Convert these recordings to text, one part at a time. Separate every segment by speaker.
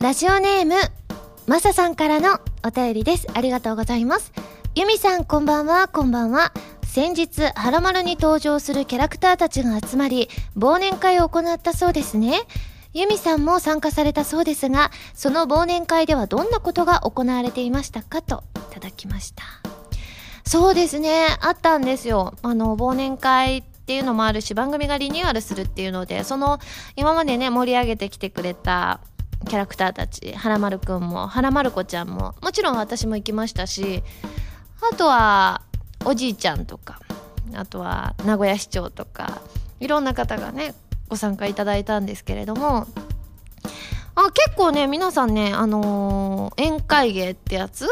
Speaker 1: ラジオネーム、まささんからのお便りです。ありがとうございます。ゆみさん、こんばんは、こんばんは。先日、はらまるに登場するキャラクターたちが集まり、忘年会を行ったそうですね。ゆみさんも参加されたそうですが、その忘年会ではどんなことが行われていましたかといただきました。そうですね、あったんですよ。あの、忘年会っていうのもあるし、番組がリニューアルするっていうので、その、今までね、盛り上げてきてくれたキャラクターたち、はらまるくんも、はらまる子ちゃんも、もちろん私も行きましたし、あとは、おじいちゃんとか、あとは名古屋市長とか、いろんな方がね、ご参加いただいたんですけれども、あ、結構ね、皆さんね、あのー宴会芸ってやつ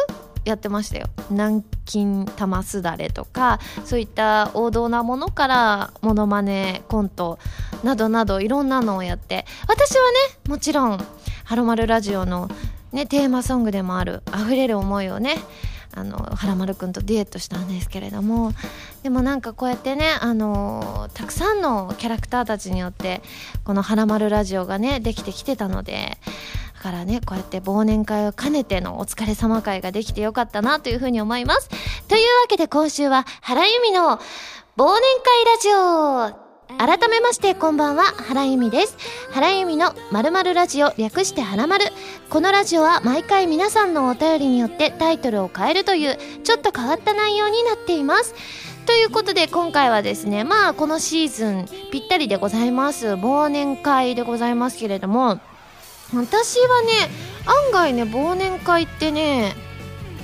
Speaker 1: やってましたよ。南京玉すだれとか、そういった王道なものから、モノマネ、コント、などなどいろんなのをやって、私はね、もちろん、はろまるラジオのね、テーマソングでもある、溢れる思いをね、あの、はらまるくんとデュエットしたんですけれども、でもなんかこうやってね、あのたくさんのキャラクターたちによって、このはらまるラジオがね、できてきてたので、だからね、こうやって忘年会を兼ねてのお疲れ様会ができてよかったなというふうに思います。というわけで今週は原由美の忘年会ラジオ改めましてこんばんは原由美です。原由美のまるまるラジオ略してはらまるこのラジオは毎回皆さんのお便りによってタイトルを変えるというちょっと変わった内容になっています。ということで今回はですねまあこのシーズンぴったりでございます。忘年会でございますけれども私はね案外ね忘年会ってね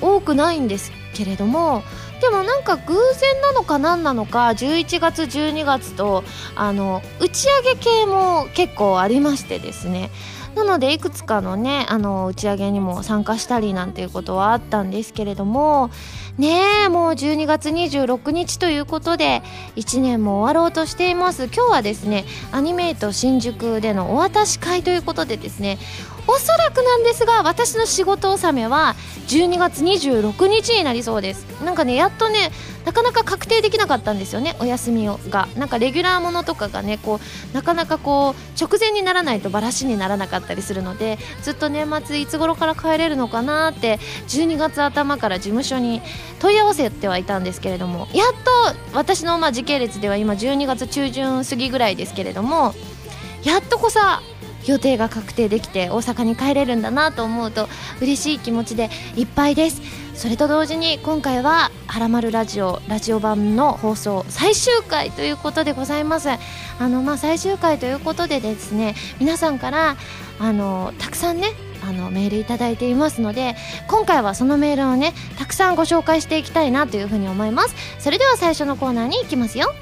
Speaker 1: 多くないんですけれどもでもなんか偶然なのか何なのか11月12月とあの打ち上げ系も結構ありましてですね。なのでいくつかのねあの打ち上げにも参加したりなんていうことはあったんですけれどもねえもう12月26日ということで1年も終わろうとしています。今日はですねアニメイト新宿でのお渡し会ということでですねおそらくなんですが私の仕事納めは12月26日になりそうです。なんかねやっとねなかなか確定できなかったんですよねお休みをが。なんかレギュラーものとかがねこうなかなかこう直前にならないとバラシにならなかったりするのでずっと年末いつ頃から帰れるのかなって12月頭から事務所に問い合わせてはいたんですけれどもやっと私のまあ時系列では今12月中旬過ぎぐらいですけれどもやっとこさ予定が確定できて大阪に帰れるんだなと思うと嬉しい気持ちでいっぱいです。それと同時に今回は「はらまるラジオ」ラジオ版の放送最終回ということでございます。あのまあ最終回ということでですね皆さんからあのたくさんねあのメールいただいていますので今回はそのメールをねたくさんご紹介していきたいなというふうに思います。それでは最初のコーナーに行きますよ。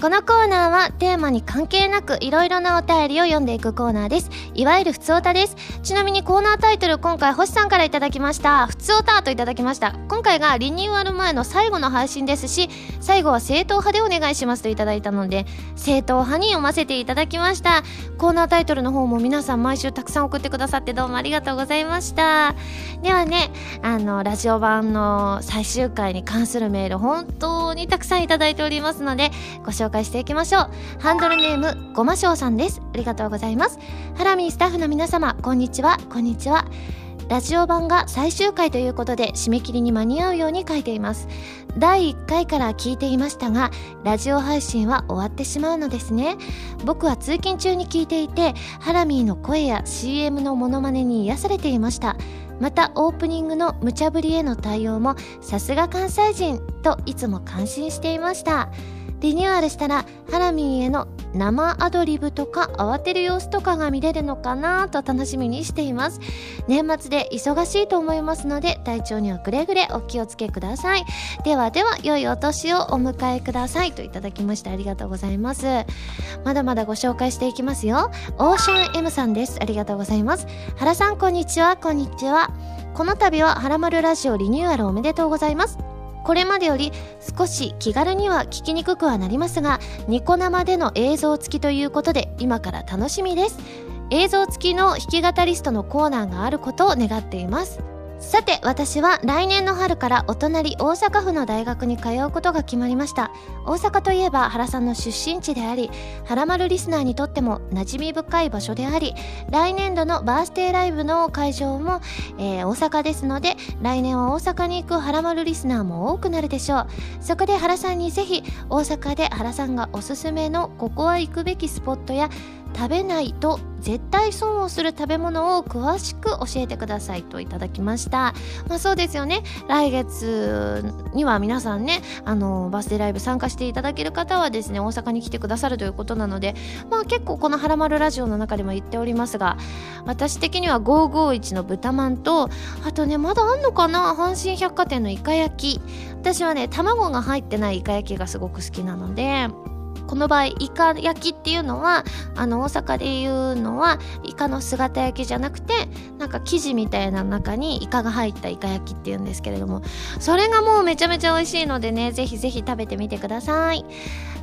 Speaker 1: このコーナーはテーマに関係なくいろいろなお便りを読んでいくコーナーです。いわゆるふつおたです。ちなみにコーナータイトル今回星さんからいただきました。ふつおたといただきました。今回がリニューアル前の最後の配信ですし、最後は正統派でお願いしますといただいたので、正統派に読ませていただきました。コーナータイトルの方も皆さん毎週たくさん送ってくださってどうもありがとうございました。ではね、あの、ラジオ版の最終回に関するメール本当にたくさんいただいておりますので、ご紹介紹介していきましょう。ハンドルネーム、ごましょうさんです。ありがとうございます。ハラミースタッフの皆様、こんにちは、こんにちは。ラジオ版が最終回ということで締め切りに間に合うように書いています。第1回から聞いていましたが、ラジオ配信は終わってしまうのですね。僕は通勤中に聞いていて、ハラミーの声や CM のモノマネに癒されていました。またオープニングの無茶ぶりへの対応もさすが関西人といつも感心していました。リニューアルしたらハラミーへの生アドリブとか慌てる様子とかが見れるのかなと楽しみにしています。年末で忙しいと思いますので体調にはくれぐれお気をつけください。ではでは良いお年をお迎えくださいといただきましてありがとうございます。まだまだご紹介していきますよ。オーシャン M さんです。ありがとうございます。原さんこんにちは。こんにちは。この度ははらまるラジオリニューアルおめでとうございます。これまでより少し気軽には聞きにくくはなりますがニコ生での映像付きということで今から楽しみです。映像付きの弾き語りストのコーナーがあることを願っています。さて私は来年の春からお隣大阪府の大学に通うことが決まりました。大阪といえば原さんの出身地であり原丸リスナーにとっても馴染み深い場所であり来年度のバースデーライブの会場も、えー、大阪ですので来年は大阪に行く原丸リスナーも多くなるでしょう。そこで原さんにぜひ大阪で原さんがおすすめのここは行くべきスポットや食べないと絶対損をする食べ物を詳しく教えてくださいといただきました。まあそうですよね。来月には皆さんねあのバースデーライブ参加していただける方はですね大阪に来てくださるということなのでまあ結構この「はらまるラジオ」の中でも言っておりますが私的には551の豚まんとあとねまだあんのかな？阪神百貨店のイカ焼き。私はね卵が入ってないイカ焼きがすごく好きなのでこの場合イカ焼きっていうのはあの大阪で言うのはイカの姿焼きじゃなくてなんか生地みたいな中にイカが入ったイカ焼きっていうんですけれどもそれがもうめちゃめちゃ美味しいのでねぜひぜひ食べてみてください。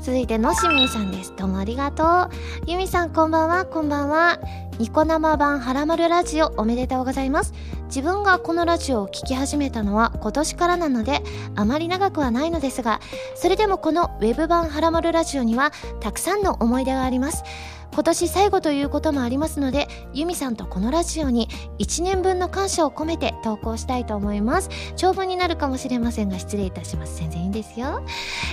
Speaker 1: 続いてのしみんさんです。どうもありがとう。ゆみさんこんばんは。こんばんは。ニコ生版はらまるラジオおめでとうございます。自分がこのラジオを聴き始めたのは今年からなのであまり長くはないのですがそれでもこのウェブ版はらまるラジオにはたくさんの思い出があります。今年最後ということもありますのでユミさんとこのラジオに1年分の感謝を込めて投稿したいと思います。長文になるかもしれませんが失礼いたします。全然いいんですよ、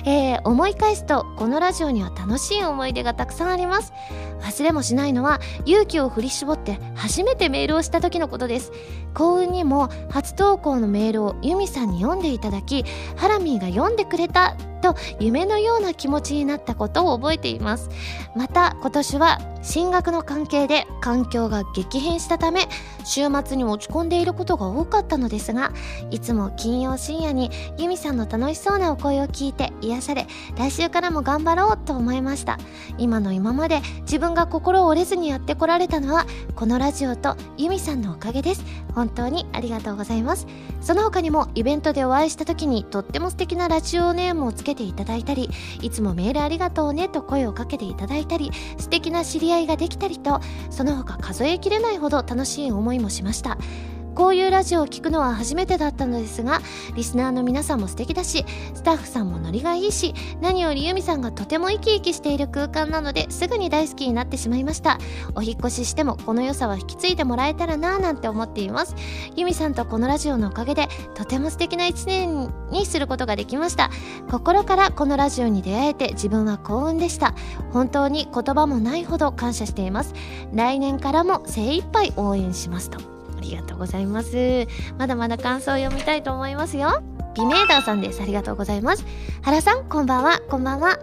Speaker 1: えー、思い返すとこのラジオには楽しい思い出がたくさんあります。忘れもしないのは勇気を振り絞って初めてメールをした時のことです。幸運にも初投稿のメールをユミさんに読んでいただきハラミーが読んでくれたと夢のような気持ちになったことを覚えています。また今年は進学の関係で環境が激変したため週末に落ち込んでいることが多かったのですがいつも金曜深夜にユミさんの楽しそうなお声を聞いて癒され来週からも頑張ろうと思いました。今の今まで自分が心折れずにやってこられたのはこのラジオとユミさんのおかげです。本当にありがとうございます。その他にもイベントでお会いした時にとっても素敵なラジオネームをつけていただいたりいつもメールありがとうねと声をかけていただいたり素敵な知り合いができたりとその他数えきれないほど楽しい思いもしました。こういうラジオを聴くのは初めてだったのですがリスナーの皆さんも素敵だしスタッフさんもノリがいいし何よりユミさんがとても生き生きしている空間なのですぐに大好きになってしまいました。お引越ししてもこの良さは引き継いでもらえたらなぁなんて思っています。ユミさんとこのラジオのおかげでとても素敵な一年にすることができました。心からこのラジオに出会えて自分は幸運でした。本当に言葉もないほど感謝しています。来年からも精一杯応援しますと。りがとうございます。まだまだ感想を読みたいと思いますよ。ビメーダーさんです。ありがとうございます。原さん、こんばんは。こんばんは。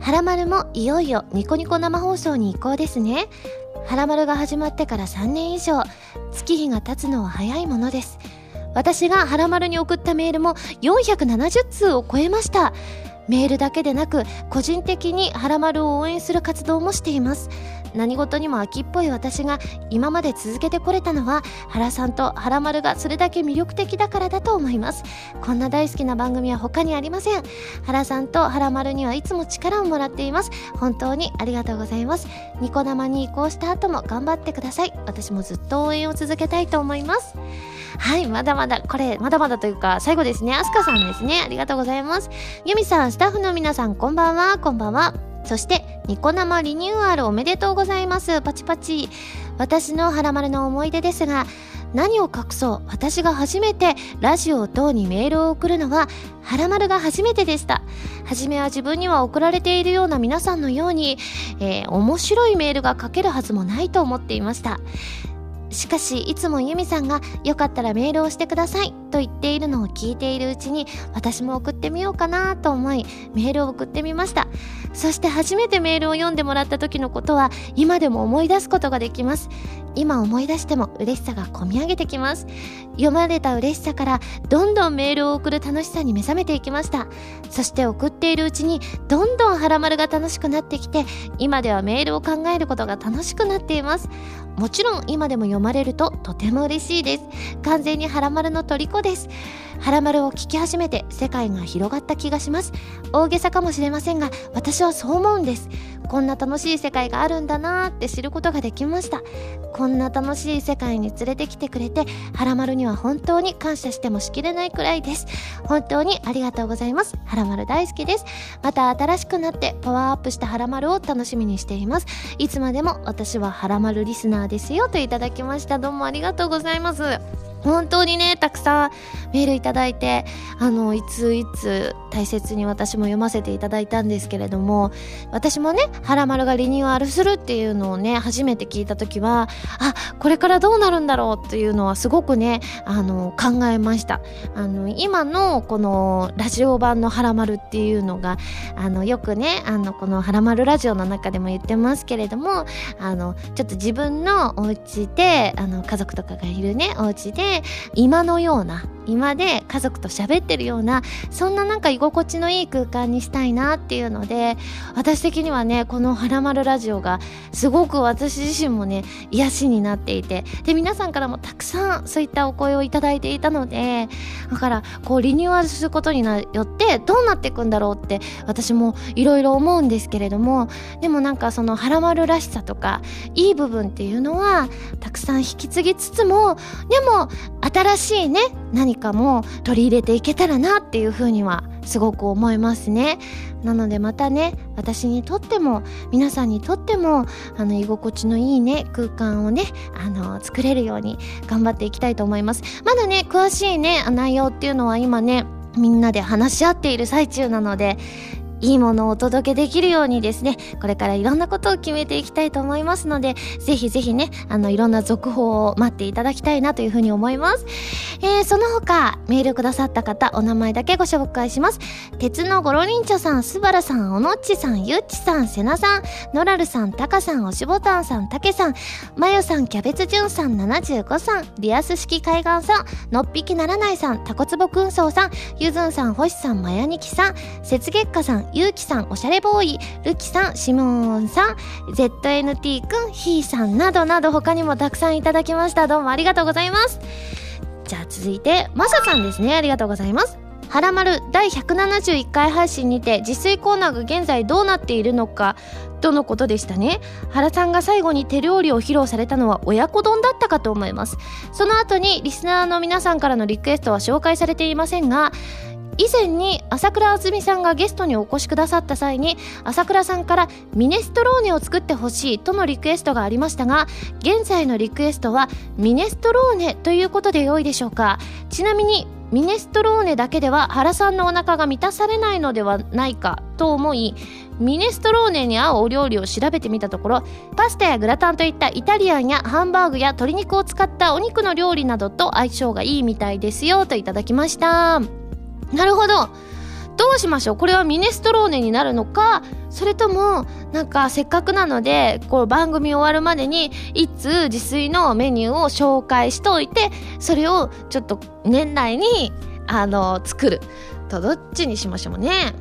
Speaker 1: はらまるもいよいよニコニコ生放送に移行ですね。はらまるが始まってから3年以上、月日が経つのは早いものです。私がはらまるに送ったメールも470通を超えました。メールだけでなく、個人的にはらまるを応援する活動もしています。何事にも秋っぽい私が今まで続けてこれたのは原さんと原丸がそれだけ魅力的だからだと思います。こんな大好きな番組は他にありません。原さんと原丸にはいつも力をもらっています。本当にありがとうございます。ニコ生に移行した後も頑張ってください。私もずっと応援を続けたいと思います。はいまだまだこれまだまだというか最後ですね。アスカさんですね。ありがとうございます。ユミさんスタッフの皆さんこんばんは。こんばんは。そしてニコ生リニューアルおめでとうございます。パチパチ。私のハラマルの思い出ですが何を隠そう。私が初めてラジオ等にメールを送るのはハラマルが初めてでした。初めは自分には送られているような皆さんのように、えー、面白いメールが書けるはずもないと思っていました。しかしいつもユミさんがよかったらメールをしてくださいと言っているのを聞いているうちに私も送ってみようかなと思いメールを送ってみました。そして初めてメールを読んでもらった時のことは今でも思い出すことができます。今思い出しても嬉しさがこみ上げてきます。読まれた嬉しさからどんどんメールを送る楽しさに目覚めていきました。そして送っているうちにどんどんハラマルが楽しくなってきて今ではメールを考えることが楽しくなっています。もちろん今でも読まれるととても嬉しいです。完全にハラマルの虜です。ハラマルを聞き始めて世界が広がった気がします。大げさかもしれませんが私はそう思うんです。こんな楽しい世界があるんだなーって知ることができました。こんな楽しい世界に連れてきてくれてハラマルには本当に感謝してもしきれないくらいです。本当にありがとうございます。ハラマル大好きです。また新しくなってパワーアップしたハラマルを楽しみにしています。いつまでも私はハラマルリスナーですよといただきました。どうもありがとうございます。本当にね、たくさんメールいただいて、あの、いついつ大切に私も読ませていただいたんですけれども、私もね、ハラマルがリニューアルするっていうのをね、初めて聞いた時は、あ、これからどうなるんだろうっていうのはすごくね、あの、考えました。あの、今のこのラジオ版のハラマルっていうのが、あの、よくね、あの、このハラマルラジオの中でも言ってますけれども、あの、ちょっと自分のお家で、あの、家族とかがいるね、お家で、今のような今で家族と喋ってるようなそんななんか居心地のいい空間にしたいなっていうので私的にはねこの「はらまるラジオ」がすごく私自身もね癒しになっていてで皆さんからもたくさんそういったお声をいただいていたのでだからこうリニューアルすることによってどうなっていくんだろうって私もいろいろ思うんですけれどもでもなんかそのはらまるらしさとかいい部分っていうのはたくさん引き継ぎつつもでも新しいね何かも取り入れていけたらなっていうふうにはすごく思いますね。なのでまたね私にとっても皆さんにとってもあの居心地のいいね空間をねあの作れるように頑張っていきたいと思います。まだね詳しいね内容っていうのは今ねみんなで話し合っている最中なのでいいものをお届けできるようにですね、これからいろんなことを決めていきたいと思いますので、ぜひぜひね、あの、いろんな続報を待っていただきたいなというふうに思います。えー、その他、メールくださった方、お名前だけご紹介します。鉄のゴロリンチョさん、スバラさん、おのっちさん、ゆっちさん、せなさん、ノラルさん、タカさん、おしぼたんさん、たけさん、まよさん、キャベツじゅんさん、75さん、リアス式海岸さん、のっぴきならないさん、タコツボくんそうさん、ゆずんさん、星さん、まやにきさん、雪月花さん、ゆうきさん、おしゃれボーイ、るきさん、しもんさん、ZNT くん、ひーさんなどなど他にもたくさんいただきました。どうもありがとうございます。じゃあ続いて、まささんですね。ありがとうございます。はらまる第171回配信にて実炊コーナーが現在どうなっているのかとのことでしたね原さんが最後に手料理を披露されたのは親子丼だったかと思いますその後にリスナーの皆さんからのリクエストは紹介されていませんが以前に朝倉あずみさんがゲストにお越しくださった際に朝倉さんからミネストローネを作ってほしいとのリクエストがありましたが現在のリクエストはミネストローネということで良いでしょうか。ちなみにミネストローネだけでは原さんのお腹が満たされないのではないかと思いミネストローネに合うお料理を調べてみたところパスタやグラタンといったイタリアンやハンバーグや鶏肉を使ったお肉の料理などと相性がいいみたいですよといただきました。なるほど。どうしましょう？これはミネストローネになるのか？それともなんかせっかくなのでこう番組終わるまでにいつ自炊のメニューを紹介しといてそれをちょっと年内にあの作る。とどっちにしましょうね？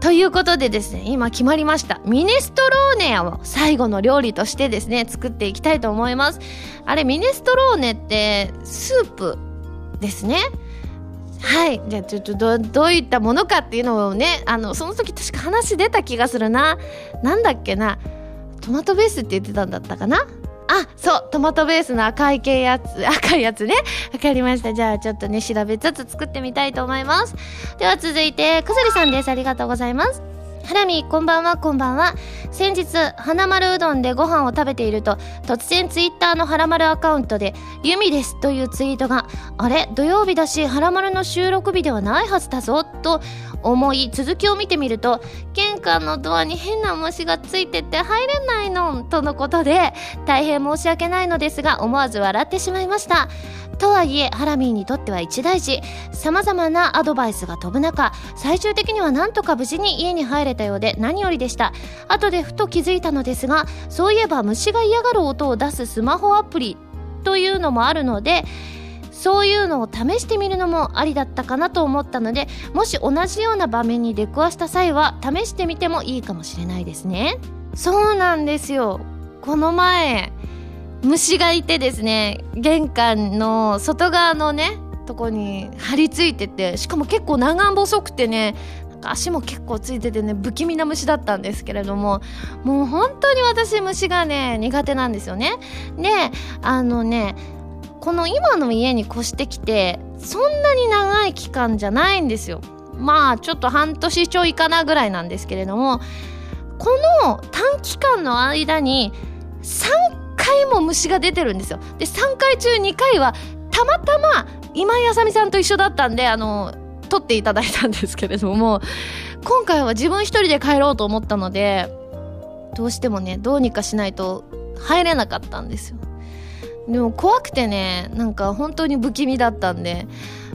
Speaker 1: ということでですね今決まりました。ミネストローネを最後の料理としてですね作っていきたいと思います。あれミネストローネってスープですね？はいじゃあちょっとどどういったものかっていうのをねあのその時確か話出た気がするななんだっけなトマトベースって言ってたんだったかなあ、そう、トマトベースの赤い系やつ、赤いやつね。わかりました。じゃあちょっとね、調べつつ作ってみたいと思います。では続いて、くすりさんです。ありがとうございます。ハラミこんばんはこんばんは。先日花丸うどんでご飯を食べていると突然ツイッターの花丸アカウントで「ユミです」というツイートが「あれ土曜日だし花丸の収録日ではないはずだぞ」と思い続きを見てみると玄関のドアに変な虫がついてて入れないのとのことで大変申し訳ないのですが思わず笑ってしまいました。とはいえハラミーにとっては一大事。さまざまなアドバイスが飛ぶ中最終的にはなんとか無事に家に入れたようで何よりでした。後でふと気づいたのですがそういえば虫が嫌がる音を出すスマホアプリというのもあるのでそういうのを試してみるのもありだったかなと思ったのでもし同じような場面に出くわした際は試してみてもいいかもしれないですね。そうなんですよ。この前虫がいてですね玄関の外側のねとこに張り付いててしかも結構長細くてね足も結構ついててね不気味な虫だったんですけれどももう本当に私虫がね苦手なんですよね。であのねこの今の家に越してきてそんなに長い期間じゃないんですよ。まあちょっと半年ちょいかなぐらいなんですけれどもこの短期間の間に3回も虫が出てるんですよ。で3回中2回はたまたま今井あさみさんと一緒だったんであの撮っていただいたんですけれども今回は自分一人で帰ろうと思ったのでどうしてもねどうにかしないと入れなかったんですよ。でも怖くてねなんか本当に不気味だったんで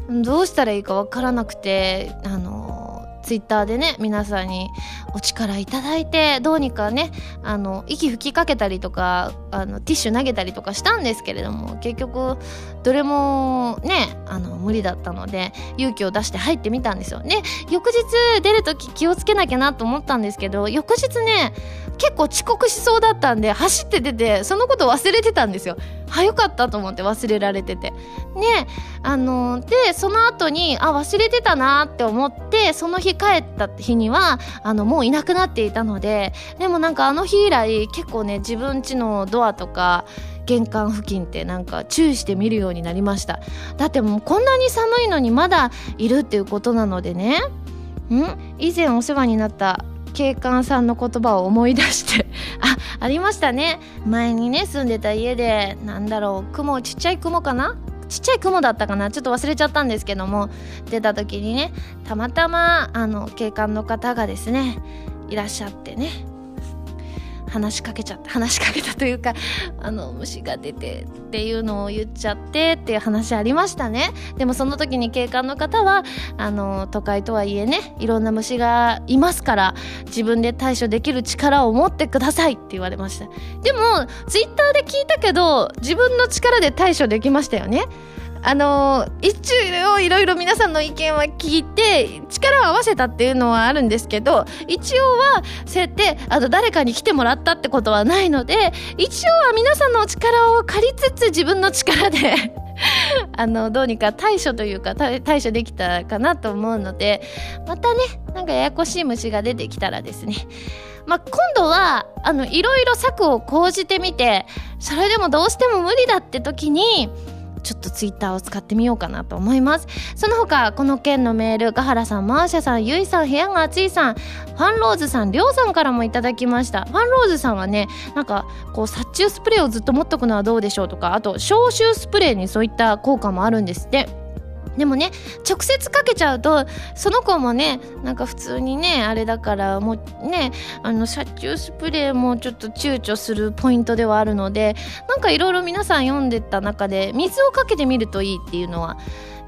Speaker 1: どうしたらいいか分からなくてあのツイッターでね皆さんにお力いただいてどうにかねあの息吹きかけたりとかあのティッシュ投げたりとかしたんですけれども結局どれもねあの無理だったので勇気を出して入ってみたんですよ。ね翌日出る時気をつけなきゃなと思ったんですけど翌日ね結構遅刻しそうだったんで走って出てそのこと忘れてたんですよ。はよかったと思って忘れられてて。ねあのでその後にあ忘れてたなって思ってその日帰った日にはあのもういなくなっていたのででもなんかあの日以来結構ね自分家のドアとか玄関付近ってなんか注意して見るようになりました。だってもうこんなに寒いのにまだいるっていうことなのでね。ん？以前お世話になった警官さんの言葉を思い出して あありましたね。前にね住んでた家でなんだろう雲ちっちゃい雲かな？ちっちゃい雲だったかな？ちょっと忘れちゃったんですけども。出た時にねたまたまあの警官の方がですねいらっしゃってね。話しかけちゃった 話しかけたというかあの虫が出てっていうのを言っちゃってっていう話ありましたね。でもその時に警官の方はあの都会とはいえねいろんな虫がいますから自分で対処できる力を持ってくださいって言われました。でもツイッターで聞いたけど自分の力で対処できましたよね。あの一応いろいろ皆さんの意見は聞いて力を合わせたっていうのはあるんですけど一応はそうやってあの誰かに来てもらったってことはないので一応は皆さんの力を借りつつ自分の力で あのどうにか対処というか対処できたかなと思うのでまたねなんかややこしい虫が出てきたらですね。まあ、今度はあのいろいろ策を講じてみてそれでもどうしても無理だって時にちょっとツイッターを使ってみようかなと思います。その他この件のメールガハラさんマーシャさんゆいさん部屋が暑いさんファンローズさんりょうさんからもいただきました。ファンローズさんはねなんかこう殺虫スプレーをずっと持っとくのはどうでしょうとかあと消臭スプレーにそういった効果もあるんですって。でもね直接かけちゃうとその子もねなんか普通にねあれだからもうねあの殺虫スプレーもちょっと躊躇するポイントではあるのでなんかいろいろ皆さん読んでた中で水をかけてみるといいっていうのは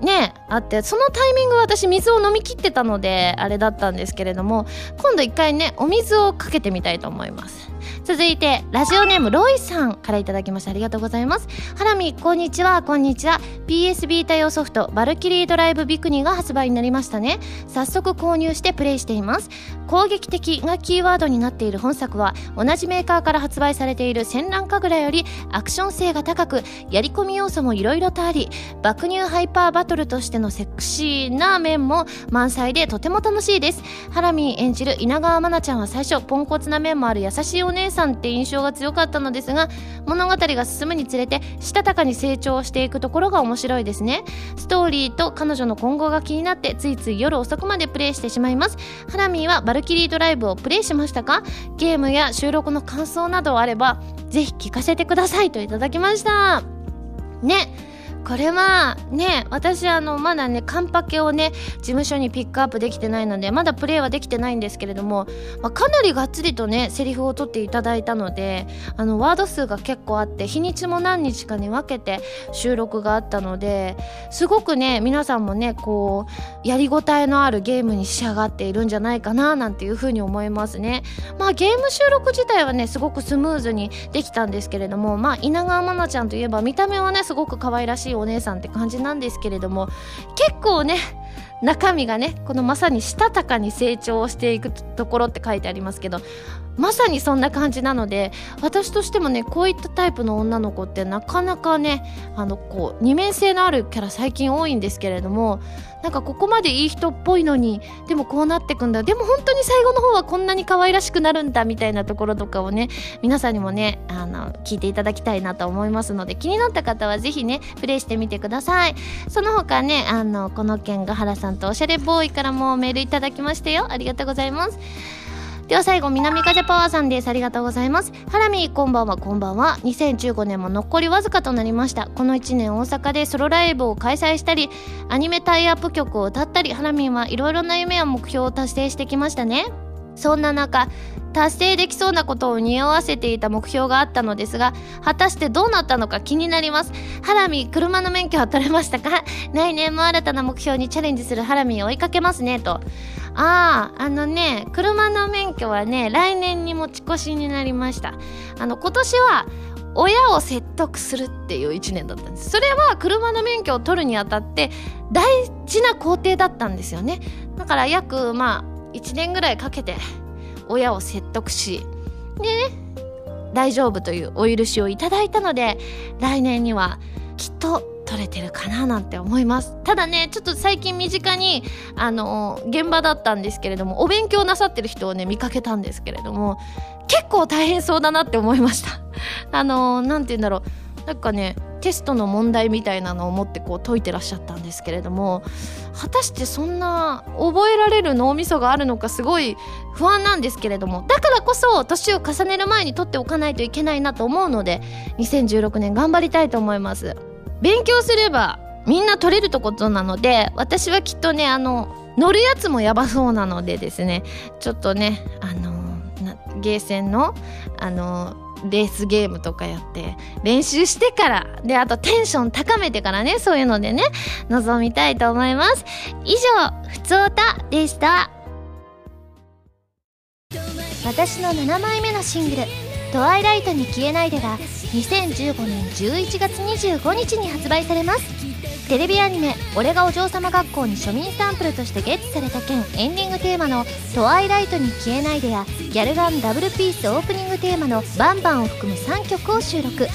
Speaker 1: ねあってそのタイミング私水を飲み切ってたのであれだったんですけれども今度一回ねお水をかけてみたいと思います。続いてラジオネームロイさんからいただきました。ありがとうございます。ハラミこんにちは。こんにちは。PS ビータ用ソフトバルキリードライブビクニが発売になりましたね。早速購入してプレイしています。攻撃的がキーワードになっている本作は同じメーカーから発売されている戦乱神楽よりアクション性が高くやり込み要素もいろいろとあり爆乳ハイパーバトルとしてのセクシーな面も満載でとても楽しいです。ハラミ演じる稲川愛菜ちゃんは最初ポンコツな面もある優しいお姉さんって印象が強かったのですが物語が進むにつれてしたたかに成長していくところが面白いですね。ストーリーと彼女の今後が気になってついつい夜遅くまでプレイしてしまいます。ハラミーはバルキリードライブをプレイしましたか？ゲームや収録の感想などあればぜひ聞かせてくださいといただきました。ね。これはね私あのまだねカンパケをね事務所にピックアップできてないのでまだプレイはできてないんですけれども、まあ、かなりがっつりとねセリフを取っていただいたのであのワード数が結構あって日にちも何日かに分けて収録があったのですごくね皆さんもねこうやりごたえのあるゲームに仕上がっているんじゃないかななんていうふうに思いますね。まあゲーム収録自体はねすごくスムーズにできたんですけれどもまあ稲川愛菜ちゃんといえば見た目はねすごく可愛らしいお姉さんって感じなんですけれども結構ね中身がねこのまさにしたたかに成長していくところって書いてありますけどまさにそんな感じなので私としてもねこういったタイプの女の子ってなかなかねあのこう二面性のあるキャラ最近多いんですけれどもなんかここまでいい人っぽいのにでもこうなってくんだ。でも本当に最後の方はこんなに可愛らしくなるんだみたいなところとかをね皆さんにもねあの聞いていただきたいなと思いますので気になった方は是非ねプレイしてみてください。その他ねあのこの件が原さんとおしゃれボーイからもメールいただきましたよ。ありがとうございます。では最後南風パワーさんです。ありがとうございます。ハラミこんばんは。こんばんは。2015年も残りわずかとなりました。この1年大阪でソロライブを開催したりアニメタイアップ曲を歌ったりハラミはいろいろな夢や目標を達成してきましたね。そんな中達成できそうなことを匂わせていた目標があったのですが果たしてどうなったのか気になります。ハラミ車の免許は取れましたか？来年も新たな目標にチャレンジするハラミを追いかけますねと。あああのね車の免許はね来年に持ち越しになりました。あの今年は親を説得するっていう1年だったんです。それは車の免許を取るにあたって大事な工程だったんですよね。だから約まあ1年ぐらいかけて親を説得しでね大丈夫というお許しをいただいたので来年にはきっと取れてるかななんて思います。ただねちょっと最近身近にあの現場だったんですけれどもお勉強なさってる人をね見かけたんですけれども結構大変そうだなって思いました。あの何て言うんだろう。なんかねテストの問題みたいなのを持ってこう解いてらっしゃったんですけれども果たしてそんな覚えられる脳みそがあるのかすごい不安なんですけれどもだからこそ年を重ねる前に取っておかないといけないなと思うので2016年頑張りたいと思います。勉強すればみんな取れるとことなので私はきっとねあの乗るやつもやばそうなのでですねちょっとねあのゲーセンのあのレースゲームとかやって練習してからであとテンション高めてからねそういうのでね臨みたいと思います。以上ふつおたでした。私の7枚目のシングル「トワイライトに消えないで」が2015年11月25日に発売されます。テレビアニメ「俺がお嬢様学校」に庶民サンプルとしてゲットされた件エンディングテーマの「トワイライトに消えないで」やギャルガンダブルピースオープニングテーマの「バンバン」を含む3曲を収録。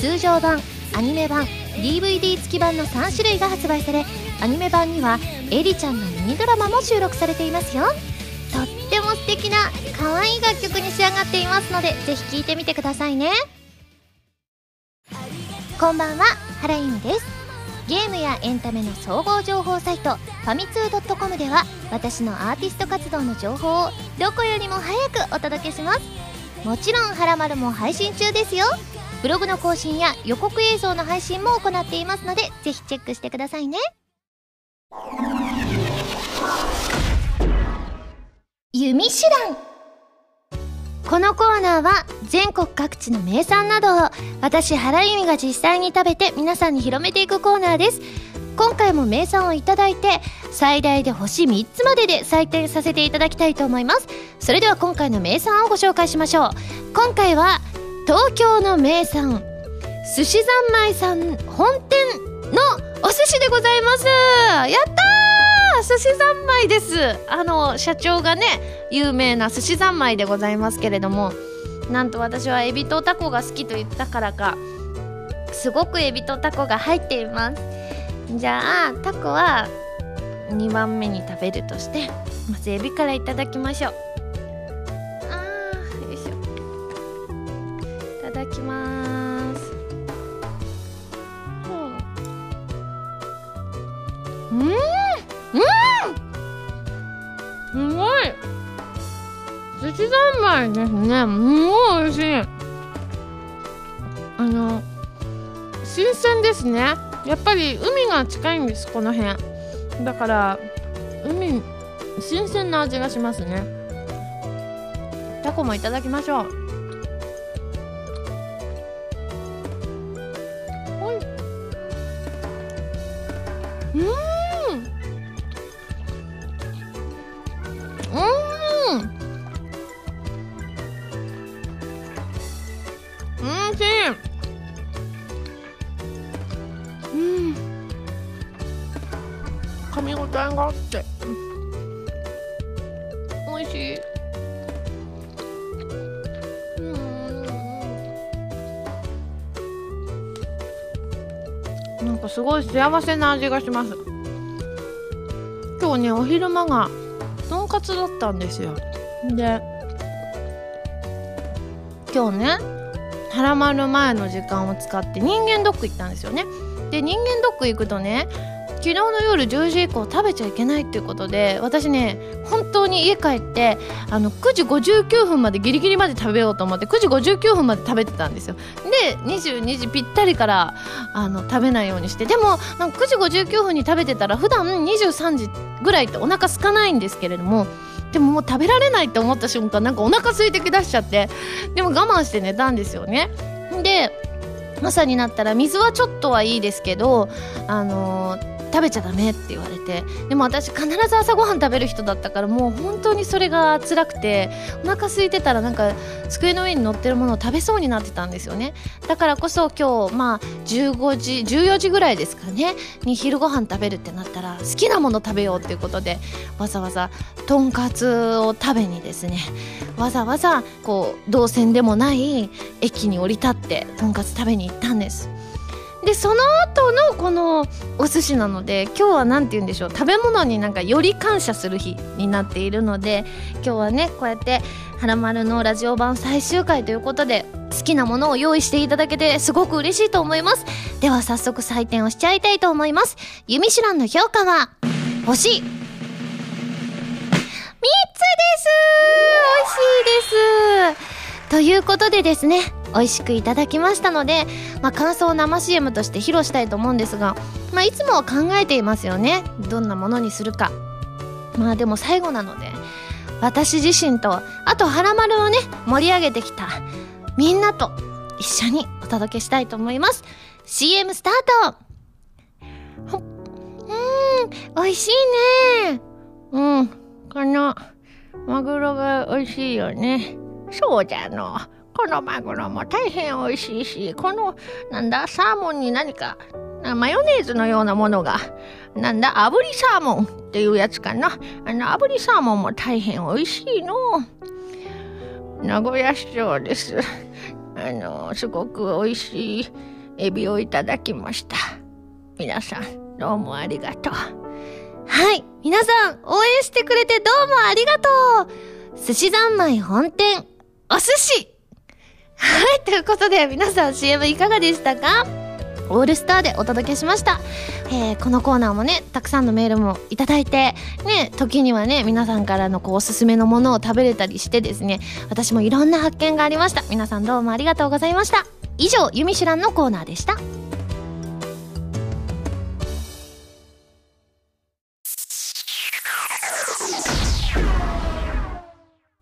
Speaker 1: 通常版アニメ版 DVD 付き版の3種類が発売されアニメ版にはエリちゃんのミニドラマも収録されていますよ。とっても素敵。可愛い楽曲に仕上がっていますのでぜひ聴いてみてくださいね。こんばんは原由美です。ゲームやエンタメの総合情報サイトファミツー .com では私のアーティスト活動の情報をどこよりも早くお届けします。もちろん「はらまる」も配信中ですよ。ブログの更新や予告映像の配信も行っていますのでぜひチェックしてくださいね。弓手段このコーナーは全国各地の名産などを私原由美が実際に食べて皆さんに広めていくコーナーです。今回も名産をいただいて最大で星3つまでで採点させていただきたいと思います。それでは今回の名産をご紹介しましょう。今回は東京の名産寿司三昧さん本店のお寿司でございます。やったー寿司三昧です。あの社長がね有名な寿司三昧でございますけれどもなんと私はエビとタコが好きと言ったからかすごくエビとタコが入っています。じゃあタコは2番目に食べるとしてまずエビからいただきましょう。あーよいしょ。いただきます。うん。うん。すごい。寿司三昧ですね。すごい美味しい。あの新鮮ですね。やっぱり海が近いんですこの辺。だから海新鮮な味がしますね。タコもいただきましょう。幸せな味がします。今日ねお昼間がとんかつだったんですよ。で今日ねはらまる前の時間を使って人間ドック行ったんですよね。で人間ドック行くとね昨日の夜10時以降食べちゃいけないっていうことで私ね本当に家帰ってあの9時59分までギリギリまで食べようと思って9時59分まで食べてたんですよ。で22時ぴったりからあの食べないようにしてでもなんか9時59分に食べてたら普段23時ぐらいってお腹空かないんですけれどもでももう食べられないって思った瞬間なんかお腹空いてきだしちゃってでも我慢して寝たんですよね。で朝になったら水はちょっとはいいですけどあのー食べちゃダメって言われて。でも私必ず朝ごはん食べる人だったからもう本当にそれが辛くてお腹空いてたらなんか机の上に乗ってるものを食べそうになってたんですよね。だからこそ今日まあ15時14時ぐらいですかねに昼ご飯食べるってなったら好きなもの食べようっていうことでわざわざとんかつを食べにですねわざわざこう動線でもない駅に降り立ってとんかつ食べに行ったんです。でその後のこのお寿司なので今日は何て言うんでしょう食べ物になんかより感謝する日になっているので今日はねこうやって「はらまる」のラジオ版最終回ということで好きなものを用意していただけてすごく嬉しいと思います。では早速採点をしちゃいたいと思います。ユミシュランの評価は星。3つです。美味しいです。ということでですね美味しくいただきましたので、まあ、感想を生 CM として披露したいと思うんですが、まあ、いつも考えていますよね。どんなものにするか。まあでも最後なので私自身とあと「はらまる」をね盛り上げてきたみんなと一緒にお届けしたいと思います。CM スタート!うん美味しいね。うんこのマグロが美味しいよね。そうじゃの。このマグロも大変美味しいしこのなんだサーモンに何かマヨネーズのようなものがなんだ炙りサーモンっていうやつかな。あの炙りサーモンも大変美味しいの。名古屋市長です。あのすごく美味しいエビをいただきました。皆さんどうもありがとう。はい皆さん応援してくれてどうもありがとう。寿司三昧本店お寿司。はい、ということで皆さん CM いかがでしたか？オールスターでお届けしました、えー、このコーナーもねたくさんのメールもいただいてね時にはね皆さんからのこうおすすめのものを食べれたりしてですね私もいろんな発見がありました。皆さんどうもありがとうございました。以上「ユミシュラン」のコーナーでした。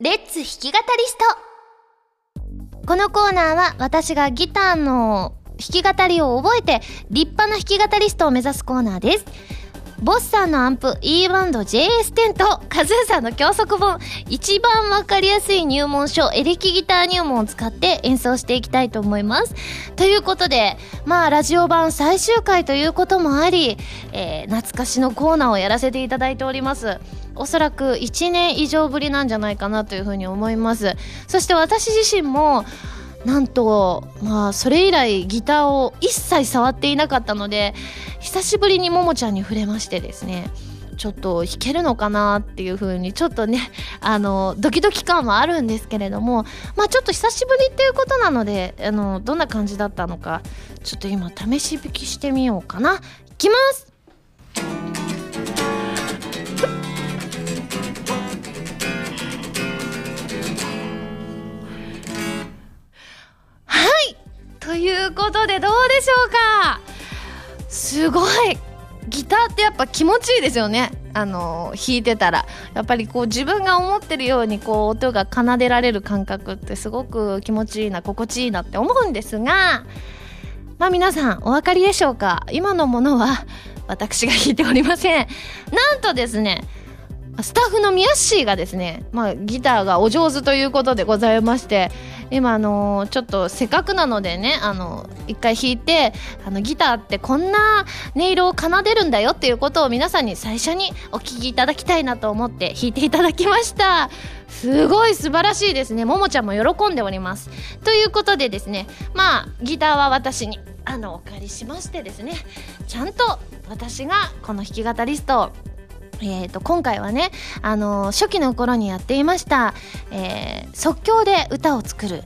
Speaker 1: レッツ弾き語りスト。このコーナーは私がギターの弾き語りを覚えて立派な弾き語りストを目指すコーナーです。ボスさんのアンプ E バンド JS10 とカズーさんの教則本一番わかりやすい入門書エレキギター入門を使って演奏していきたいと思います。ということで、まあラジオ版最終回ということもあり、えー、懐かしのコーナーをやらせていただいております。おそらく1年以上ぶりなんじゃないかなというふうに思います。そして私自身もなんとまあそれ以来ギターを一切触っていなかったので久しぶりにももちゃんに触れましてですねちょっと弾けるのかなっていう風にちょっとねあのドキドキ感はあるんですけれどもまあちょっと久しぶりっていうことなのであのどんな感じだったのかちょっと今試し弾きしてみようかな。いきますいうことでどうでしょうか？すごい。ギターってやっぱ気持ちいいですよね。あの弾いてたら。やっぱりこう自分が思ってるようにこう音が奏でられる感覚ってすごく気持ちいいな心地いいなって思うんですがまあ皆さんお分かりでしょうか？今のものは私が弾いておりません。なんとですねスタッフのミヤッシーがですね、まあ、ギターがお上手ということでございまして、今あのちょっとせっかくなのでねあの一回弾いてあのギターってこんな音色を奏でるんだよっていうことを皆さんに最初にお聞きいただきたいなと思って弾いていただきました。すごい素晴らしいですね。ももちゃんも喜んでおります。ということでですねまあギターは私にあのお借りしましてですねちゃんと私がこの弾き語りストをえーと、今回はね、あのー、初期の頃にやっていました、えー、即興で歌を作る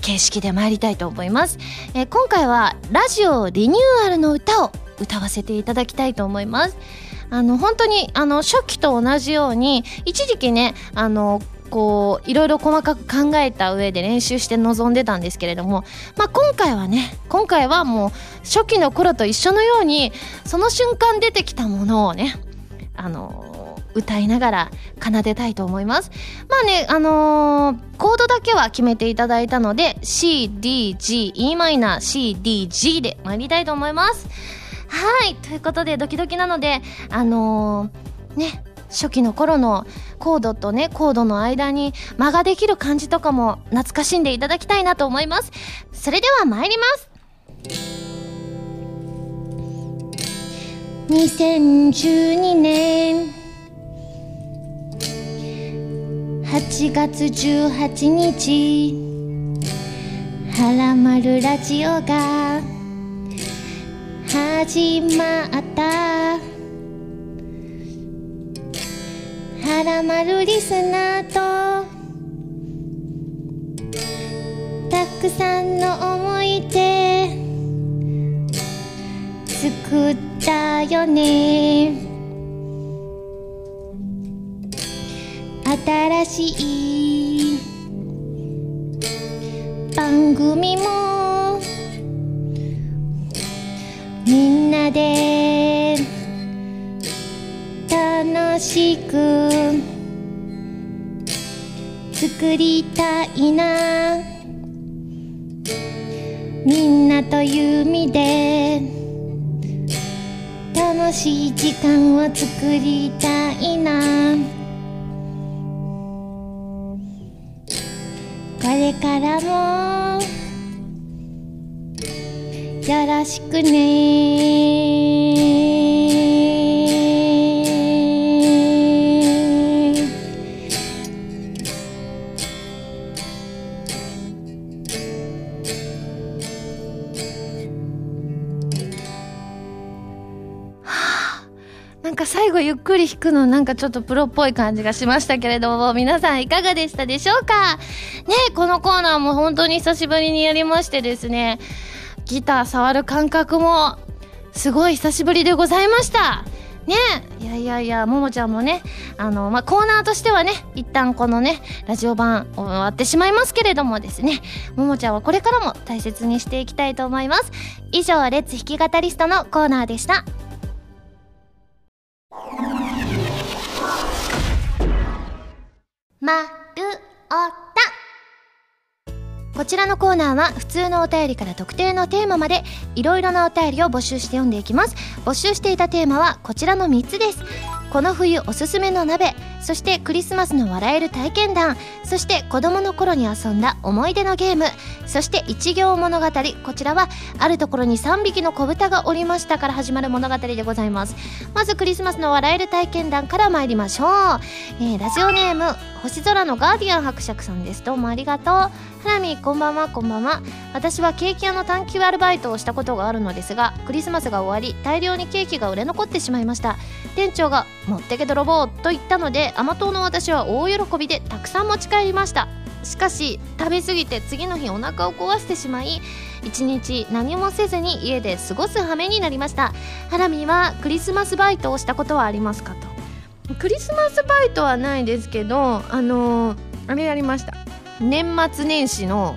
Speaker 1: 形式で参りたいと思います、えー、今回はラジオリニューアルの歌を歌わせていただきたいと思います。あの本当にあの初期と同じように一時期ねあのこういろいろ細かく考えた上で練習して臨んでたんですけれども、まあ、今回はね今回はもう初期の頃と一緒のようにその瞬間出てきたものをねあの歌いながら奏でたいと思います。まあねあのー、コードだけは決めていただいたので CDGEmCDG で参りたいと思います。はいということでドキドキなのであのー、ね初期の頃のコードとねコードの間に間ができる感じとかも懐かしんでいただきたいなと思います。それでは参ります。2012年8月18日はらまるラジオが始まった。はらまるリスナーとたくさんの思い出。作ったよね。新しい番組もみんなで楽しく作りたいな。みんなと弓で楽しい時間を作りたいな。これからもよろしくね。後ゆっくり弾くのなんかちょっとプロっぽい感じがしましたけれども、皆さんいかがでしたでしょうか？ねこのコーナーも本当に久しぶりにやりましてですね、ギター触る感覚もすごい久しぶりでございました。ねいやいやいや、ももちゃんもね、あの、まあ、コーナーとしてはね、一旦このね、ラジオ版終わってしまいますけれどもですね、ももちゃんはこれからも大切にしていきたいと思います。以上、レッツ弾き語りストのコーナーでした。まるおた。こちらのコーナーは普通のお便りから特定のテーマまでいろいろなお便りを募集して読んでいきます。募集していたテーマはこちらの3つです。この冬おすすめの鍋そしてクリスマスの笑える体験談そして子供の頃に遊んだ思い出のゲームそして一行物語こちらはあるところに3匹の子豚がおりましたから始まる物語でございます。まずクリスマスの笑える体験談から参りましょう、えー、ラジオネーム星空のガーディアン伯爵さんです。どうもありがとう。ハラミこんばんはこんばんは。私はケーキ屋の短期アルバイトをしたことがあるのですがクリスマスが終わり大量にケーキが売れ残ってしまいました。店長が「持ってけ泥棒」と言ったので甘党の私は大喜びでたくさん持ち帰りました。しかし食べ過ぎて次の日お腹を壊してしまい一日何もせずに家で過ごす羽目になりました。ハラミはクリスマスバイトをしたことはありますかと。クリスマスバイトはないですけどあのー、あれやりました。年末年始の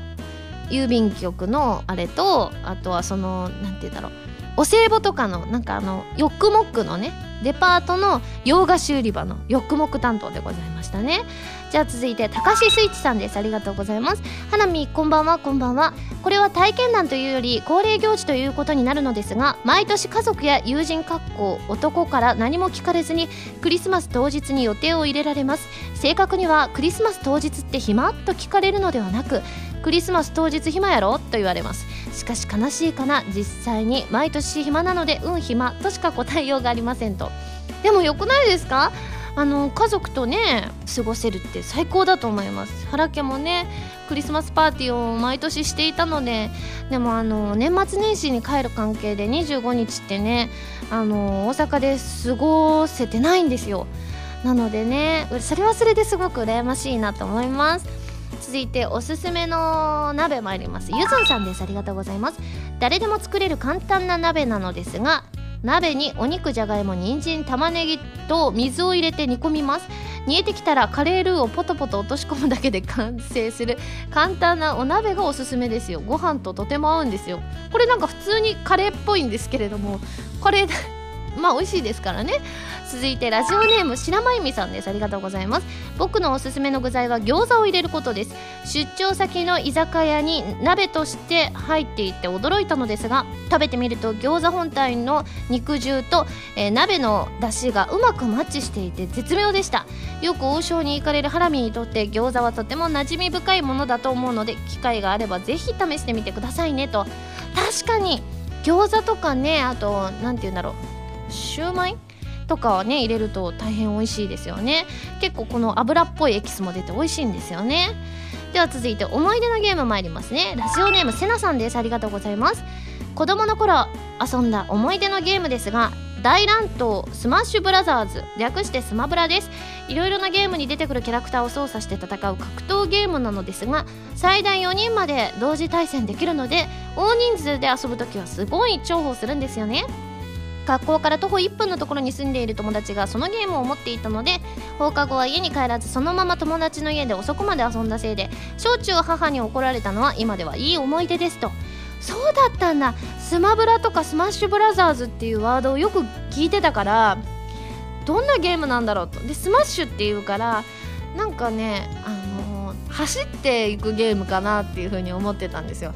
Speaker 1: 郵便局のあれとあとはその何て言うんだろう。お歳暮とかのなんかあのヨックモックのねデパートの洋菓子売り場のヨックモック担当でございましたね。じゃあ続いて高橋スイッチさんです。ありがとうございます。花見こんばんは。こんばんは。これは体験談というより恒例行事ということになるのですが毎年家族や友人格好男から何も聞かれずにクリスマス当日に予定を入れられます。正確にはクリスマス当日って暇と聞かれるのではなくクリスマス当日暇やろ？と言われます。しかし悲しいかな？実際に毎年暇なのでうん暇としか答えようがありませんと。でもよくないですか？あの家族とね過ごせるって最高だと思います。原家もねクリスマスパーティーを毎年していたので。でもあの年末年始に帰る関係で25日ってねあの大阪で過ごせてないんですよ。なのでねそれはそれですごく羨ましいなと思います。続いておすすめの鍋参ります。ゆずんさんです。ありがとうございます。誰でも作れる簡単な鍋なのですが鍋にお肉じゃがいも人参玉ねぎと水を入れて煮込みます。煮えてきたらカレールーをポトポト落とし込むだけで完成する簡単なお鍋がおすすめですよ。ご飯ととても合うんですよ。これなんか普通にカレーっぽいんですけれどもこれ まあ美味しいですからね。続いてラジオネーム白まゆみさんです。ありがとうございます僕のおすすめの具材は餃子を入れることです出張先の居酒屋に鍋として入っていて驚いたのですが食べてみると餃子本体の肉汁と、えー、鍋の出汁がうまくマッチしていて絶妙でした。よく王将に行かれるハラミにとって餃子はとても馴染み深いものだと思うので機会があればぜひ試してみてくださいねと。確かに餃子とかねあと何て言うんだろう。シューマイとかはね入れると大変美味しいですよね。結構この油っぽいエキスも出て美味しいんですよね。では続いて思い出のゲーム参りますね。ラジオネームせなさんです。ありがとうございます。子供の頃遊んだ思い出のゲームですが大乱闘スマッシュブラザーズ。略してスマブラです。いろいろなゲームに出てくるキャラクターを操作して戦う格闘ゲームなのですが最大4人まで同時対戦できるので大人数で遊ぶ時はすごい重宝するんですよね。学校から徒歩1分のところに住んでいる友達がそのゲームを持っていたので放課後は家に帰らずそのまま友達の家で遅くまで遊んだせいで小中母に怒られたのは今ではいい思い出ですと。そうだったんだ。スマブラとかスマッシュブラザーズっていうワードをよく聞いてたからどんなゲームなんだろうと。でスマッシュっていうからなんかねあの、走っていくゲームかなっていう風に思ってたんですよ。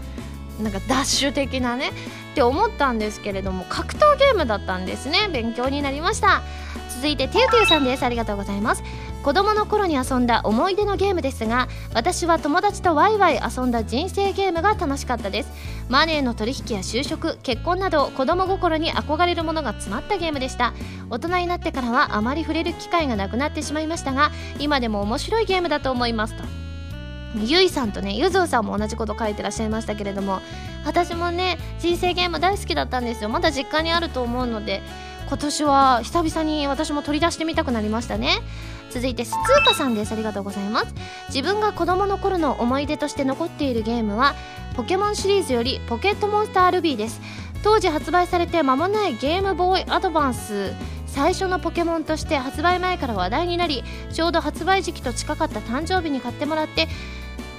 Speaker 1: なんかダッシュ的なねって思ったんですけれども格闘ゲームだったんですね。勉強になりました。続いててゆてゆさんです。ありがとうございます。子供の頃に遊んだ思い出のゲームですが私は友達とワイワイ遊んだ人生ゲームが楽しかったです。マネーの取引や就職結婚など子供心に憧れるものが詰まったゲームでした。大人になってからはあまり触れる機会がなくなってしまいましたが今でも面白いゲームだと思いますと。ゆいさんとねゆずうさんも同じこと書いてらっしゃいましたけれども私もね人生ゲーム大好きだったんですよ。まだ実家にあると思うので今年は久々に私も取り出してみたくなりましたね。続いてスツーカさんです。ありがとうございます。自分が子供の頃の思い出として残っているゲームはポケモンシリーズよりポケットモンスタールビーです。当時発売されて間もないゲームボーイアドバンス。最初のポケモンとして発売前から話題になりちょうど発売時期と近かった誕生日に買ってもらって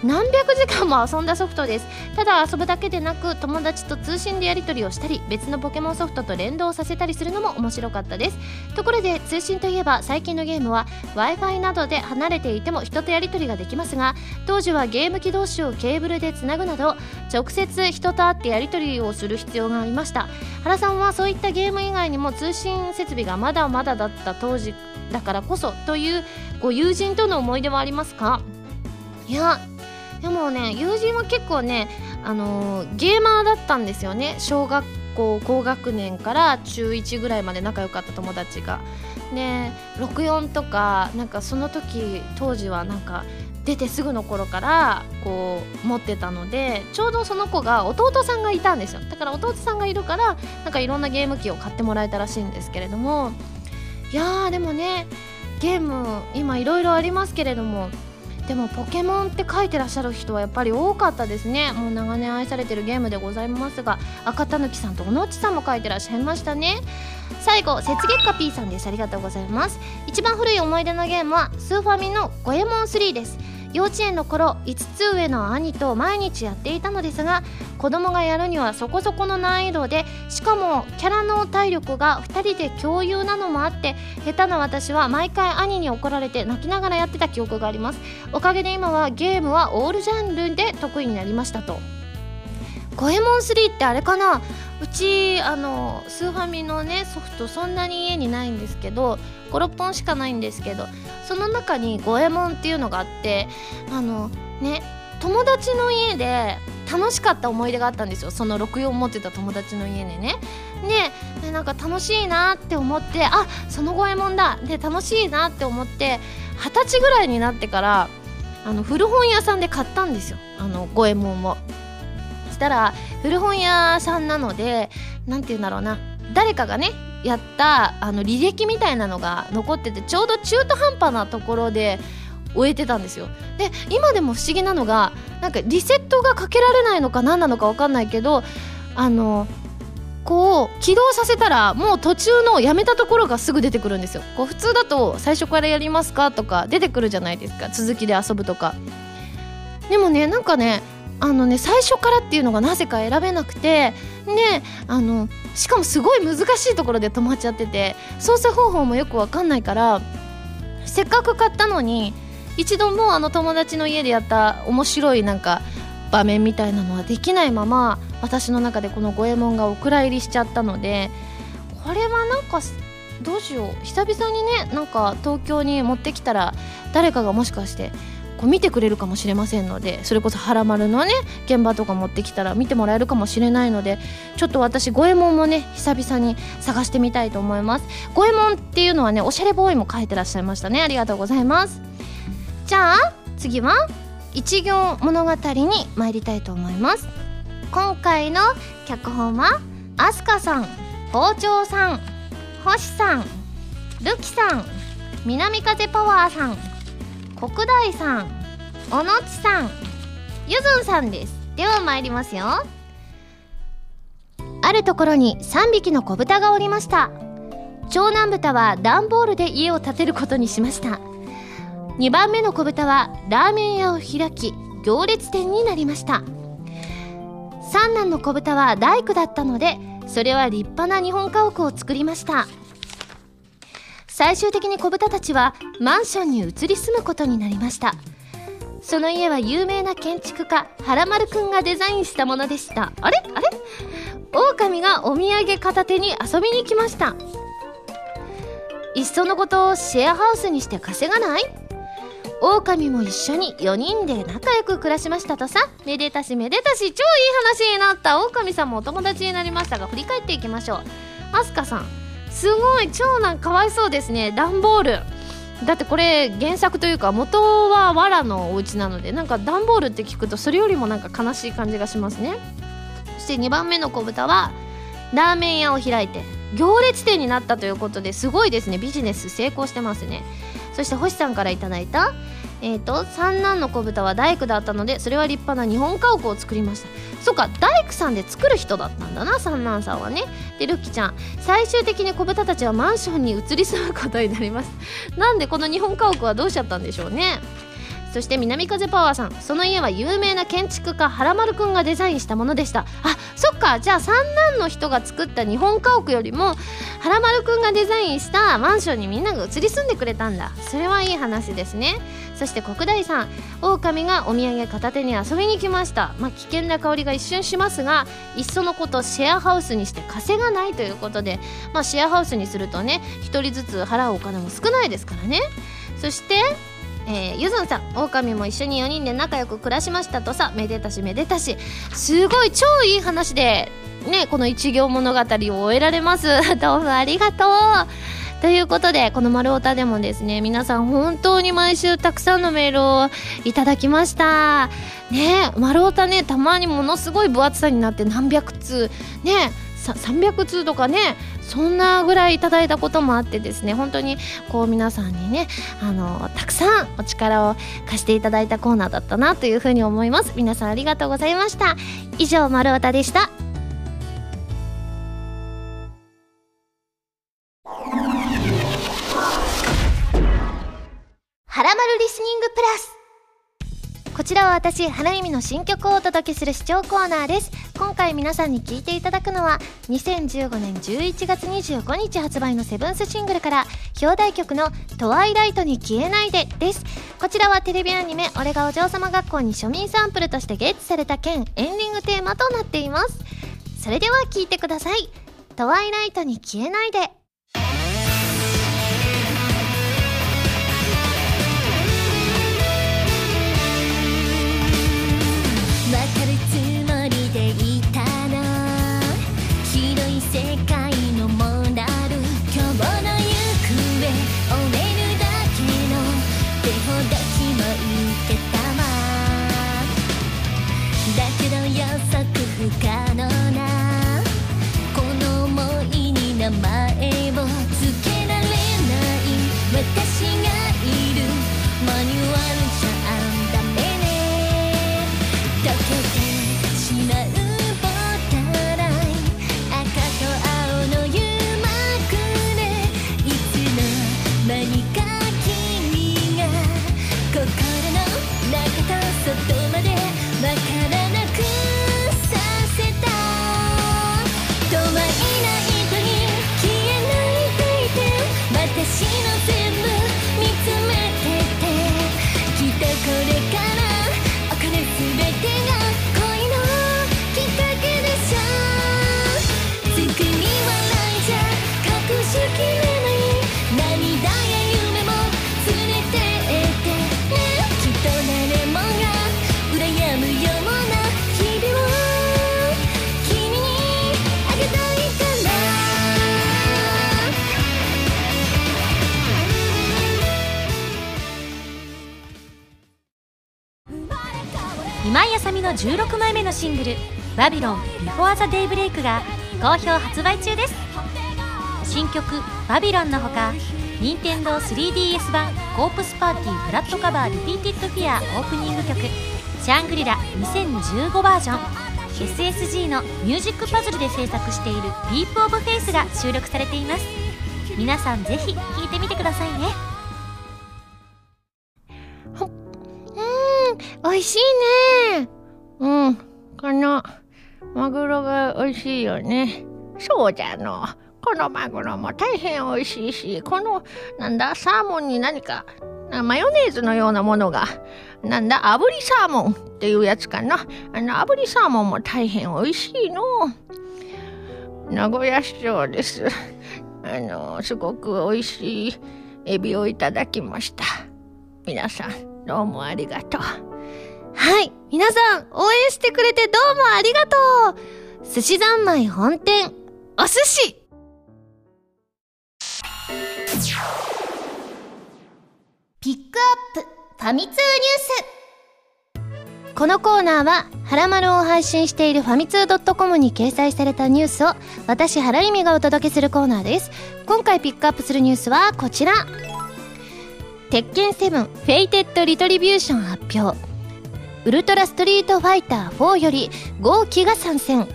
Speaker 1: 何百時間も遊んだソフトです。ただ遊ぶだけでなく友達と通信でやり取りをしたり別のポケモンソフトと連動させたりするのも面白かったです。ところで通信といえば最近のゲームは w i f i などで離れていても人とやり取りができますが当時はゲーム機同士をケーブルでつなぐなど直接人と会ってやり取りをする必要がありました。原さんはそういったゲーム以外にも通信設備がまだまだだった当時だからこそというご友人との思い出はありますか？いやでもね友人は結構ねあのー、ゲーマーだったんですよね。小学校高学年から中1ぐらいまで仲良かった友達が。で64とかなんかその時当時はなんか出てすぐの頃からこう持ってたのでちょうどその子が弟さんがいたんですよ。だから弟さんがいるからなんかいろんなゲーム機を買ってもらえたらしいんですけれども。いやーでもねゲーム今いろいろありますけれどもでもポケモンって書いてらっしゃる人はやっぱり多かったですね。もう長年愛されてるゲームでございますが赤たぬきさんと小野内さんも書いてらっしゃいましたね。最後雪月花 P さんです。ありがとうございます。一番古い思い出のゲームはスーファミの五右衛門3です。幼稚園の頃5つ上の兄と毎日やっていたのですが子供がやるにはそこそこの難易度でしかもキャラの体力が2人で共有なのもあって下手な私は毎回兄に怒られて泣きながらやってた記憶があります。おかげで今はゲームはオールジャンルで得意になりましたと。五右衛門3ってあれかな？うちあのスーファミのねソフトそんなに家にないんですけど56本しかないんですけどその中に五右衛門っていうのがあってあのね友達の家で楽しかった思い出があったんですよ。その64持ってた友達の家でね。でなんか楽しいなって思ってあその五右衛門だ。で楽しいなって思って二十歳ぐらいになってからあの古本屋さんで買ったんですよ。あの五右衛門を。したら古本屋さんなので何て言うんだろうな。誰かがねやったあの履歴みたいなのが残っててちょうど中途半端なところで終えてたんですよ。で今でも不思議なのがなんかリセットがかけられないのか何なのか分かんないけどあのこう起動させたらもう途中のやめたところがすぐ出てくるんですよ。こう普通だと最初からやりますかとか出てくるじゃないですか。続きで遊ぶとか。でもねなんかねあのね最初からっていうのがなぜか選べなくてであのしかもすごい難しいところで止まっちゃってて操作方法もよくわかんないからせっかく買ったのに一度もあの友達の家でやった面白いなんか場面みたいなのはできないまま私の中でこの五右衛門がお蔵入りしちゃったのでこれはなんかどうしよう。久々にねなんか東京に持ってきたら誰かがもしかしてこう見てくれるかもしれませんのでそれこそ「はらまる」のね現場とか持ってきたら見てもらえるかもしれないのでちょっと私五右衛門もね久々に探してみたいと思います。五右衛門っていうのはねおしゃれボーイも書いてらっしゃいましたね。ありがとうございます。じゃあ次は一行物語に参りたいと思います。今回の脚本はアスカさん包丁さん星さんルキさん南風パワーさん国大さん小野地さんゆずんさんです。では参りますよ。あるところに3匹の子豚がおりました。長男豚は段ボールで家を建てることにしました。2番目の子豚はラーメン屋を開き行列店になりました。三男の子豚は大工だったのでそれは立派な日本家屋を作りました。最終的に子豚たちはマンションに移り住むことになりました。その家は有名な建築家原丸くんがデザインしたものでした。あれ？あれ？狼がお土産片手に遊びに来ました。いっそのことをシェアハウスにして稼がない？狼も一緒に4人で仲良く暮らしましたとさ。めでたしめでたし。超いい話になった。狼さんもお友達になりましたが振り返っていきましょう。アスカさん。すごい長男かわいそうですね。段ボール。だってこれ原作というか元は藁のお家なのでなんか段ボールって聞くとそれよりもなんか悲しい感じがしますね。そして2番目の子豚はラーメン屋を開いて行列店になったということですごいですね。ビジネス成功してますね。そして星さんから頂いたえーと、三男の子豚は大工だったのでそれは立派な日本家屋を作りました。そうか大工さんで作る人だったんだな三男さんはね。でルッキちゃん最終的に子豚たちはマンションに移り住むことになります。なんでこの日本家屋はどうしちゃったんでしょうね。そして南風パワーさん。その家は有名な建築家原丸くんがデザインしたものでした。あそっか。じゃあ三男の人が作った日本家屋よりも原丸くんがデザインしたマンションにみんなが移り住んでくれたんだ。それはいい話ですね。そして国大さん。狼がお土産片手に遊びに来ました。まあ、危険な香りが一瞬しますがいっそのことシェアハウスにして稼がないということでまあ、シェアハウスにするとね1人ずつ払うお金も少ないですからね。そしてえー、ゆずんさん狼も一緒に4人で仲良く暮らしましたとさめでたしめでたし。すごい超いい話でねこの一行物語を終えられます。どうもありがとう。ということでこの「丸太」でもですね皆さん本当に毎週たくさんのメールをいただきました。ね丸太ねたまにものすごい分厚さになって何百通。ね300通とかねそんなぐらいいただいたこともあってですね本当にこう皆さんにねあのたくさんお力を貸していただいたコーナーだったなというふうに思います。皆さんありがとうございました。以上丸太でした。はらまるリスニングプラス。こちらは私花由美の新曲をお届けする視聴コーナーです。今回皆さんに聴いていただくのは2015年11月25日発売のセブンスシングルから表題曲の「トワイライトに消えないで」です。こちらはテレビアニメ「俺がお嬢様学校」に庶民サンプルとしてゲットされた件エンディングテーマとなっています。それでは聴いてください「トワイライトに消えないで」
Speaker 2: シングル「バビロン Before the Daybreak」が好評発売中です新曲「バビロン」のほか任天堂 3DS 版「コープスパーティー Blood Covered Repeated Fear」オープニング曲「シャングリラ2015バージョン」SSG のミュージックパズルで制作している「ディープオブフェイスが収録されています皆さんぜひ聴いてみてくださいねうん
Speaker 1: 美味しいね。うん。この、マグロが美味しいよね。そうじゃの。このマグロも大変美味しいし、この、なんだ、サーモンに何か、マヨネーズのようなものが、なんだ、炙りサーモンっていうやつかな。あの、炙りサーモンも大変美味しいの。名古屋市長です。あの、すごく美味しいエビをいただきました。皆さん、どうもありがとう。はい。皆さん、応援してくれてどうもありがとう寿司三昧本店、お寿司ピックアップ、ファミ通ニュースこのコーナーは、ハラマルを配信しているファミツー .com に掲載されたニュースを、私、ハライミがお届けするコーナーです。今回ピックアップするニュースはこちら。鉄拳7 Fated Retribution 発表。ウルトラストリートファイター4より豪鬼が参戦。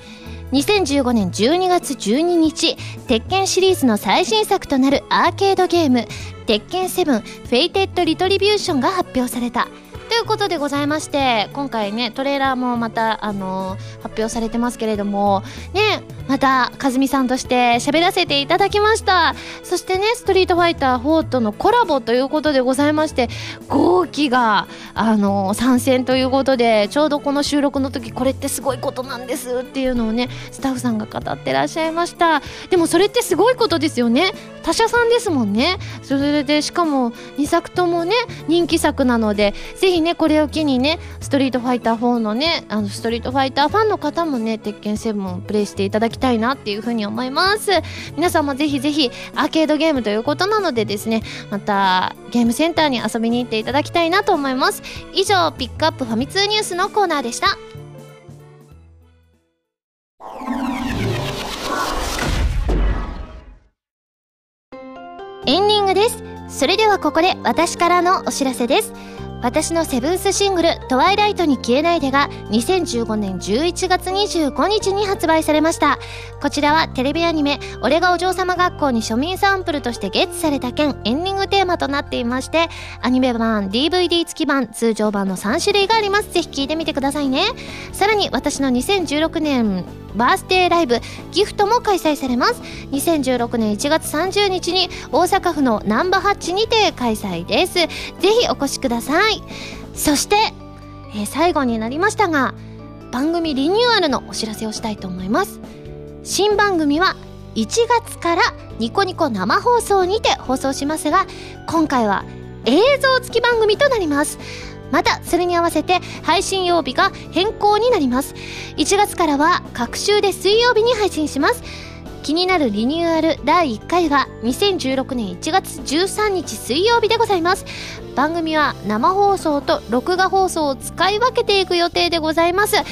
Speaker 1: 2015年12月12日鉄拳シリーズの最新作となるアーケードゲーム鉄拳7 Fated Retribution が発表された。ということでございまして今回ねトレーラーもまたあのー発表されてますけれどもねまた和美さんとして喋らせていただきました。そしてねストリートファイター4とのコラボということでございまして豪輝があの参戦ということでちょうどこの収録の時これってすごいことなんですっていうのをねスタッフさんが語ってらっしゃいました。でもそれってすごいことですよね。他社さんですもんね。それでしかも2作ともね人気作なのでぜひねこれを機にねストリートファイター4のねあのストリートファイターファンの方もね鉄拳7をプレイしていただきたいなっていうふうに思います。皆さんもぜひぜひアーケードゲームということなのでですねまたゲームセンターに遊びに行っていただきたいなと思います。以上ピックアップファミ通ニュースのコーナーでした。エンディングです。それではここで私からのお知らせです。私のセブンスシングル「トワイライトに消えないで」が2015年11月25日に発売されました。こちらはテレビアニメ「俺がお嬢様学校」に庶民サンプルとしてゲットされた件エンディングテーマとなっていましてアニメ版 DVD 付き版通常版の3種類があります。ぜひ聴いてみてくださいね。さらに私の2016年バースデーライブギフトも開催されます。2016年1月30日に大阪府のナンバハッチにて開催です。ぜひお越しください。い。そして、えー最後になりましたが番組リニューアルのお知らせをしたいと思います。新番組は1月からニコニコ生放送にて放送しますが今回は映像付き番組となります。またそれに合わせて配信曜日が変更になります。1月からは各週で水曜日に配信します。気になるリニューアル第1回は2016年1月13日水曜日でございます。番組は生放送と録画放送を使い分けていく予定でございます。1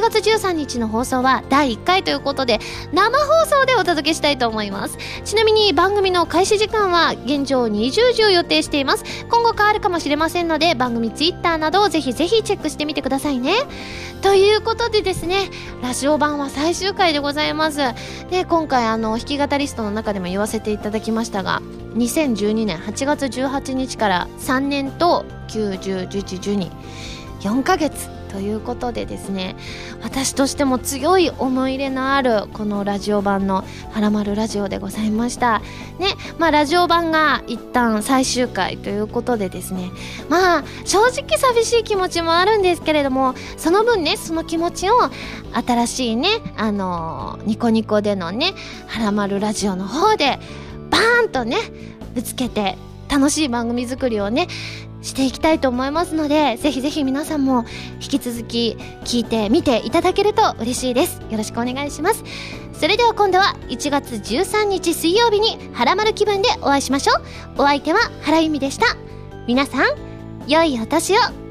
Speaker 1: 月13日の放送は第1回ということで生放送でお届けしたいと思います。ちなみに番組の開始時間は現状20時を予定しています。今後変わるかもしれませんので番組ツイッターなどをぜひぜひチェックしてみてくださいね。ということでですねラジオ版は最終回でございます。で今回あの弾き語りストの中でも言わせていただきましたが2012年8月18日から3年と9101112 4ヶ月ということでですね私としても強い思い入れのあるこのラジオ版の「はらまるラジオ」でございました。ねまあラジオ版が一旦最終回ということでですねまあ正直寂しい気持ちもあるんですけれどもその分ねその気持ちを新しいねあのニコニコでのね「はらまるラジオ」の方でバーンとねぶつけて楽しい番組作りをねしていきたいと思いますのでぜひぜひ皆さんも引き続き聞いてみていただけると嬉しいです。よろしくお願いします。それでは今度は1月13日水曜日にハラマル気分でお会いしましょう。お相手は原由美でした。皆さん良いお年を。